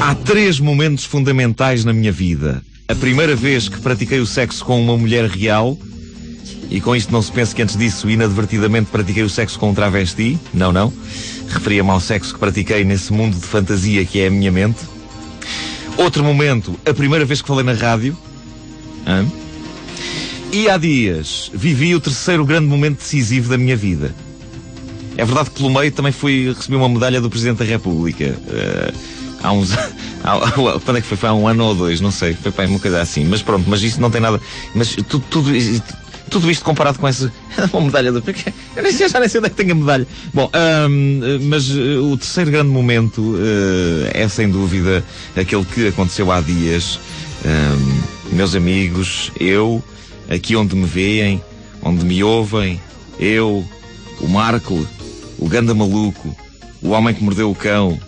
Há três momentos fundamentais na minha vida. A primeira vez que pratiquei o sexo com uma mulher real, e com isto não se pense que antes disso inadvertidamente pratiquei o sexo com um travesti. Não, não. Referia-me ao sexo que pratiquei nesse mundo de fantasia que é a minha mente. Outro momento, a primeira vez que falei na rádio. Hã? E há dias vivi o terceiro grande momento decisivo da minha vida. É verdade que pelo meio também fui recebi uma medalha do Presidente da República. Uh, há uns. Quando é que foi? Foi há um ano ou dois, não sei. Foi para uma coisa assim. Mas pronto, mas isso não tem nada. Mas tudo, tudo, tudo isto comparado com essa. uma medalha do. Eu nem sei, já nem sei onde é que tem a medalha. Bom, mas uh, o terceiro grande momento uh, é sem dúvida aquele que aconteceu há dias. meus amigos, eu, aqui onde me veem, onde me ouvem, eu, o Marco, o Ganda Maluco, o Homem que Mordeu o Cão,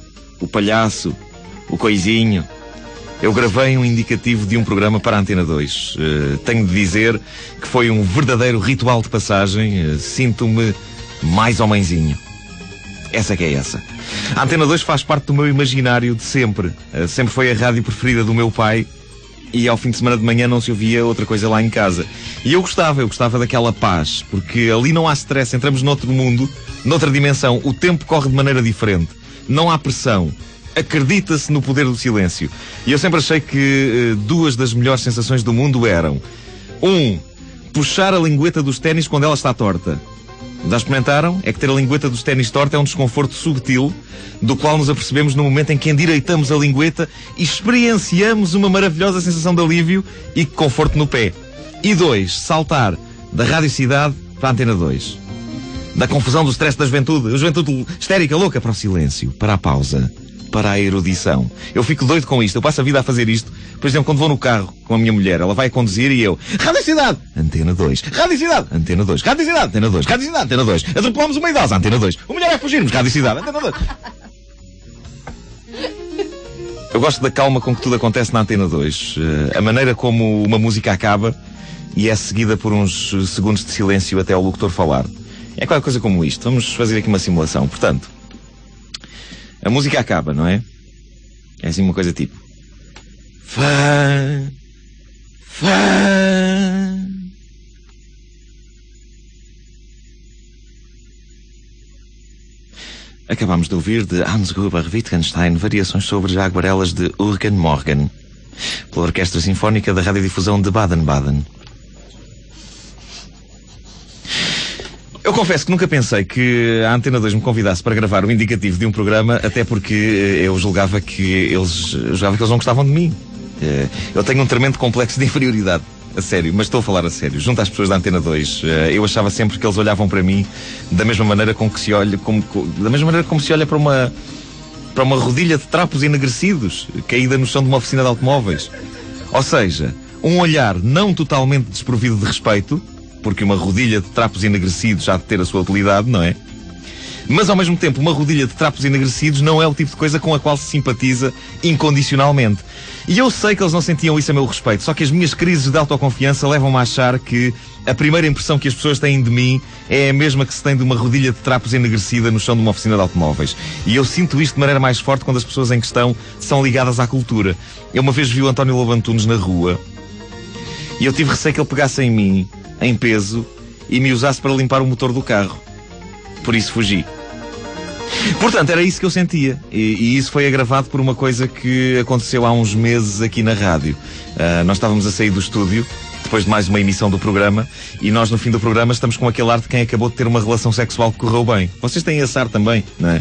o Palhaço, o Coisinho. Eu gravei um indicativo de um programa para a Antena 2. Uh, eh, tenho de dizer que foi um verdadeiro ritual de passagem. Uh, Sinto-me mais homenzinho. Essa que é essa. A Antena 2 faz parte do meu imaginário de sempre. Uh, sempre foi a rádio preferida do meu pai e ao fim de semana de manhã não se ouvia outra coisa lá em casa. E eu gostava, eu gostava daquela paz, porque ali não há stress, entramos noutro mundo, noutra dimensão, o tempo corre de maneira diferente, não há pressão. Acredita-se no poder do silêncio. E eu sempre achei que uh, duas das melhores sensações do mundo eram: um, puxar a lingueta dos ténis quando ela está torta. Já experimentaram? É que ter a lingueta dos ténis torta é um desconforto subtil, do qual nos apercebemos no momento em que endireitamos a lingueta e experienciamos uma maravilhosa sensação de alívio e conforto no pé. E dois, saltar da radicidade para a antena 2. Da confusão do stress da juventude, a juventude histérica, louca, para o silêncio, para a pausa, para a erudição. Eu fico doido com isto, eu passo a vida a fazer isto. Por exemplo, quando vou no carro com a minha mulher, ela vai a conduzir e eu, Rádio Cidade, Antena 2, Rádio Cidade, Antena 2, Rádio Cidade, Antena 2, Rádio Cidade, Antena 2, atropelamos uma idosa, Antena 2, o melhor é fugirmos, Rádio Cidade, Antena 2. Eu gosto da calma com que tudo acontece na Antena 2. Eh, a maneira como uma música acaba e é seguida por uns segundos de silêncio até o locutor falar. É qualquer coisa como isto. Vamos fazer aqui uma simulação. Portanto, a música acaba, não é? É assim uma coisa tipo. Fã. Fã. Acabamos de ouvir de Hans Gruber Wittgenstein variações sobre Jaguarelas de Urgen Morgen, pela Orquestra Sinfónica da Radiodifusão de Baden-Baden. Eu confesso que nunca pensei que a Antena 2 me convidasse para gravar o indicativo de um programa, até porque eh, eu julgava que eles, julgava que eles não gostavam de mim. Eh, eu tenho um tremendo complexo de inferioridade. A sério, mas estou a falar a sério. Junto às pessoas da Antena 2, eh, eu achava sempre que eles olhavam para mim da mesma maneira com que se olha, como, da mesma maneira como se olha para uma, para uma rodilha de trapos enegrecidos caída no chão de uma oficina de automóveis. Ou seja, um olhar não totalmente desprovido de respeito, porque uma rodilha de trapos enegrecidos há de ter a sua utilidade, não é? Mas ao mesmo tempo, uma rodilha de trapos enegrecidos não é o tipo de coisa com a qual se simpatiza incondicionalmente. E eu sei que eles não sentiam isso a meu respeito, só que as minhas crises de autoconfiança levam-me a achar que a primeira impressão que as pessoas têm de mim é a mesma que se tem de uma rodilha de trapos enegrecida no chão de uma oficina de automóveis. E eu sinto isto de maneira mais forte quando as pessoas em questão são ligadas à cultura. Eu uma vez vi o António Lobantunes na rua e eu tive receio que ele pegasse em mim em peso e me usasse para limpar o motor do carro. Por isso fugi. Portanto, era isso que eu sentia. E, e, isso foi agravado por uma coisa que aconteceu há uns meses aqui na rádio. Uh, nós estávamos a sair do estúdio, depois de mais uma emissão do programa, e nós no fim do programa estamos com aquele ar de quem acabou de ter uma relação sexual que correu bem. Vocês têm esse ar também, não é?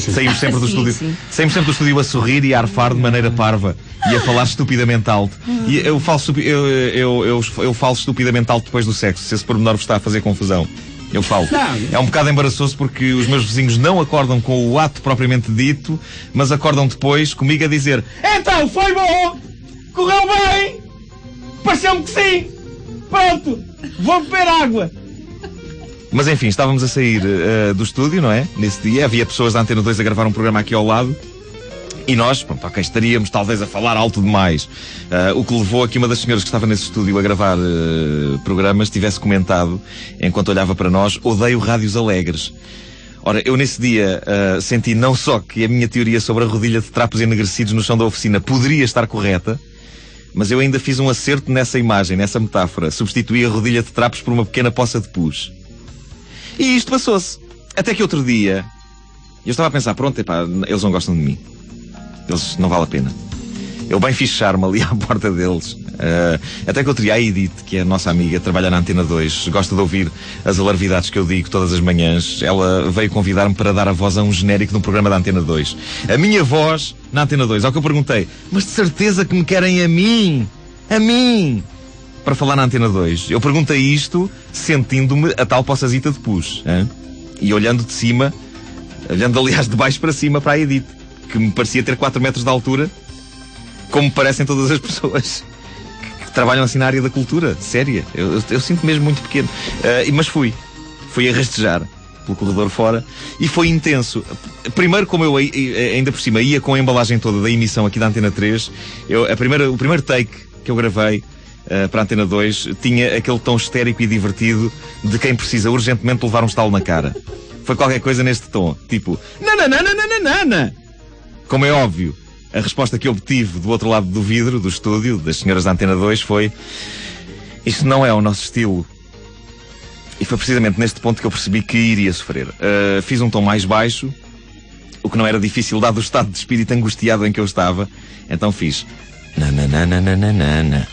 Saímos sempre do estúdio, saímos sempre do estúdio a sorrir e a arfar de maneira parva e a falar estupidamente alto. E eu falo, eu, eu, eu, eu falo estupidamente alto depois do sexo, se esse pormenor vos está a fazer confusão. Eu falo. É um bocado embaraçoso porque os meus vizinhos não acordam com o ato propriamente dito, mas acordam depois comigo a dizer: Então, foi bom! Correu bem! Pareceu-me que sim! Pronto! Vou beber água! Mas enfim, estávamos a sair uh, do estúdio, não é? Nesse dia, havia pessoas da Antena 2 a gravar um programa aqui ao lado. E nós, pronto, ok, estaríamos talvez a falar alto demais. Uh, o que levou a que uma das senhoras que estava nesse estúdio a gravar uh, programas tivesse comentado, enquanto olhava para nós, odeio rádios alegres. Ora, eu nesse dia uh, senti não só que a minha teoria sobre a rodilha de trapos enegrecidos no chão da oficina poderia estar correta, mas eu ainda fiz um acerto nessa imagem, nessa metáfora. Substituí a rodilha de trapos por uma pequena poça de pus. E isto passou-se. Até que outro dia, eu estava a pensar, pronto, epá, eles não gostam de mim. Eles não vale a pena. Eu bem fiz charme ali à porta deles. Uh, até que eu teria a Edith, que é a nossa amiga, trabalha na Antena 2, gosta de ouvir as alarvidades que eu digo todas as manhãs. Ela veio convidar-me para dar a voz a um genérico de um programa da Antena 2. A minha voz na Antena 2. Ao que eu perguntei, mas de certeza que me querem a mim? A mim! Para falar na Antena 2. Eu perguntei isto sentindo-me a tal poçazita de pus. Hein? E olhando de cima, olhando aliás de baixo para cima para a Edith, que me parecia ter 4 metros de altura, como parecem todas as pessoas trabalham assim na área da cultura, séria. Eu, eu, eu sinto mesmo muito pequeno. Uh, mas fui. Fui a rastejar pelo corredor fora e foi intenso. Primeiro, como eu ainda por cima ia com a embalagem toda da emissão aqui da Antena 3, eu, a primeira, o primeiro take que eu gravei uh, para a Antena 2 tinha aquele tom histérico e divertido de quem precisa urgentemente levar um estalo na cara. Foi qualquer coisa neste tom, tipo, nananana, como é óbvio. A resposta que obtive do outro lado do vidro, do estúdio, das senhoras da Antena 2 foi: Isto não é o nosso estilo. E foi precisamente neste ponto que eu percebi que iria sofrer. Uh, fiz um tom mais baixo, o que não era difícil dado o estado de espírito angustiado em que eu estava. Então fiz. Nananana.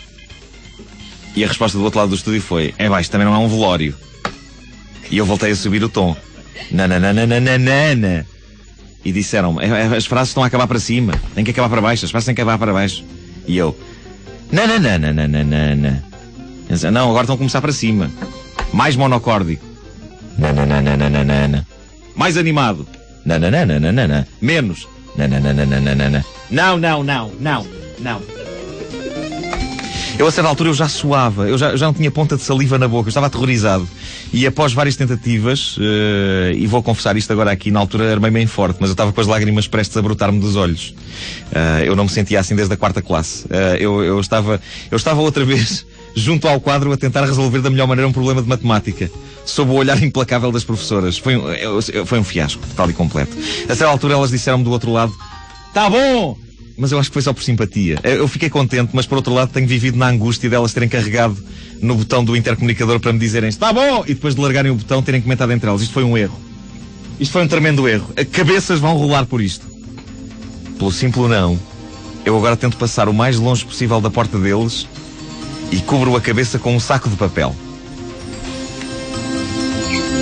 E a resposta do outro lado do estúdio foi: É baixo, também não é um velório. E eu voltei a subir o tom. Nananana. E disseram as frases estão a acabar para cima, tem que acabar para baixo, as frases têm que acabar para baixo. E eu, nananana. Não, agora estão a começar para cima. Mais monocórdico. Nananana. Mais animado. Nananana. Menos. Nananana. Não, não, não, não, não. Eu a certa altura eu já suava, eu já, eu já não tinha ponta de saliva na boca, eu estava aterrorizado. E após várias tentativas, uh, e vou confessar isto agora aqui, na altura armei bem forte, mas eu estava com as lágrimas prestes a brotar-me dos olhos. Uh, eu não me sentia assim desde a quarta classe. Uh, eu, eu, estava, eu estava outra vez junto ao quadro a tentar resolver da melhor maneira um problema de matemática, sob o olhar implacável das professoras. Foi um, foi um fiasco, total e completo. A certa altura elas disseram-me do outro lado: Tá bom! Mas eu acho que foi só por simpatia. Eu fiquei contente, mas por outro lado tenho vivido na angústia delas terem carregado no botão do intercomunicador para me dizerem está bom! E depois de largarem o botão terem comentado entre elas. Isto foi um erro. Isto foi um tremendo erro. Cabeças vão rolar por isto. Pelo simples não, eu agora tento passar o mais longe possível da porta deles e cubro a cabeça com um saco de papel.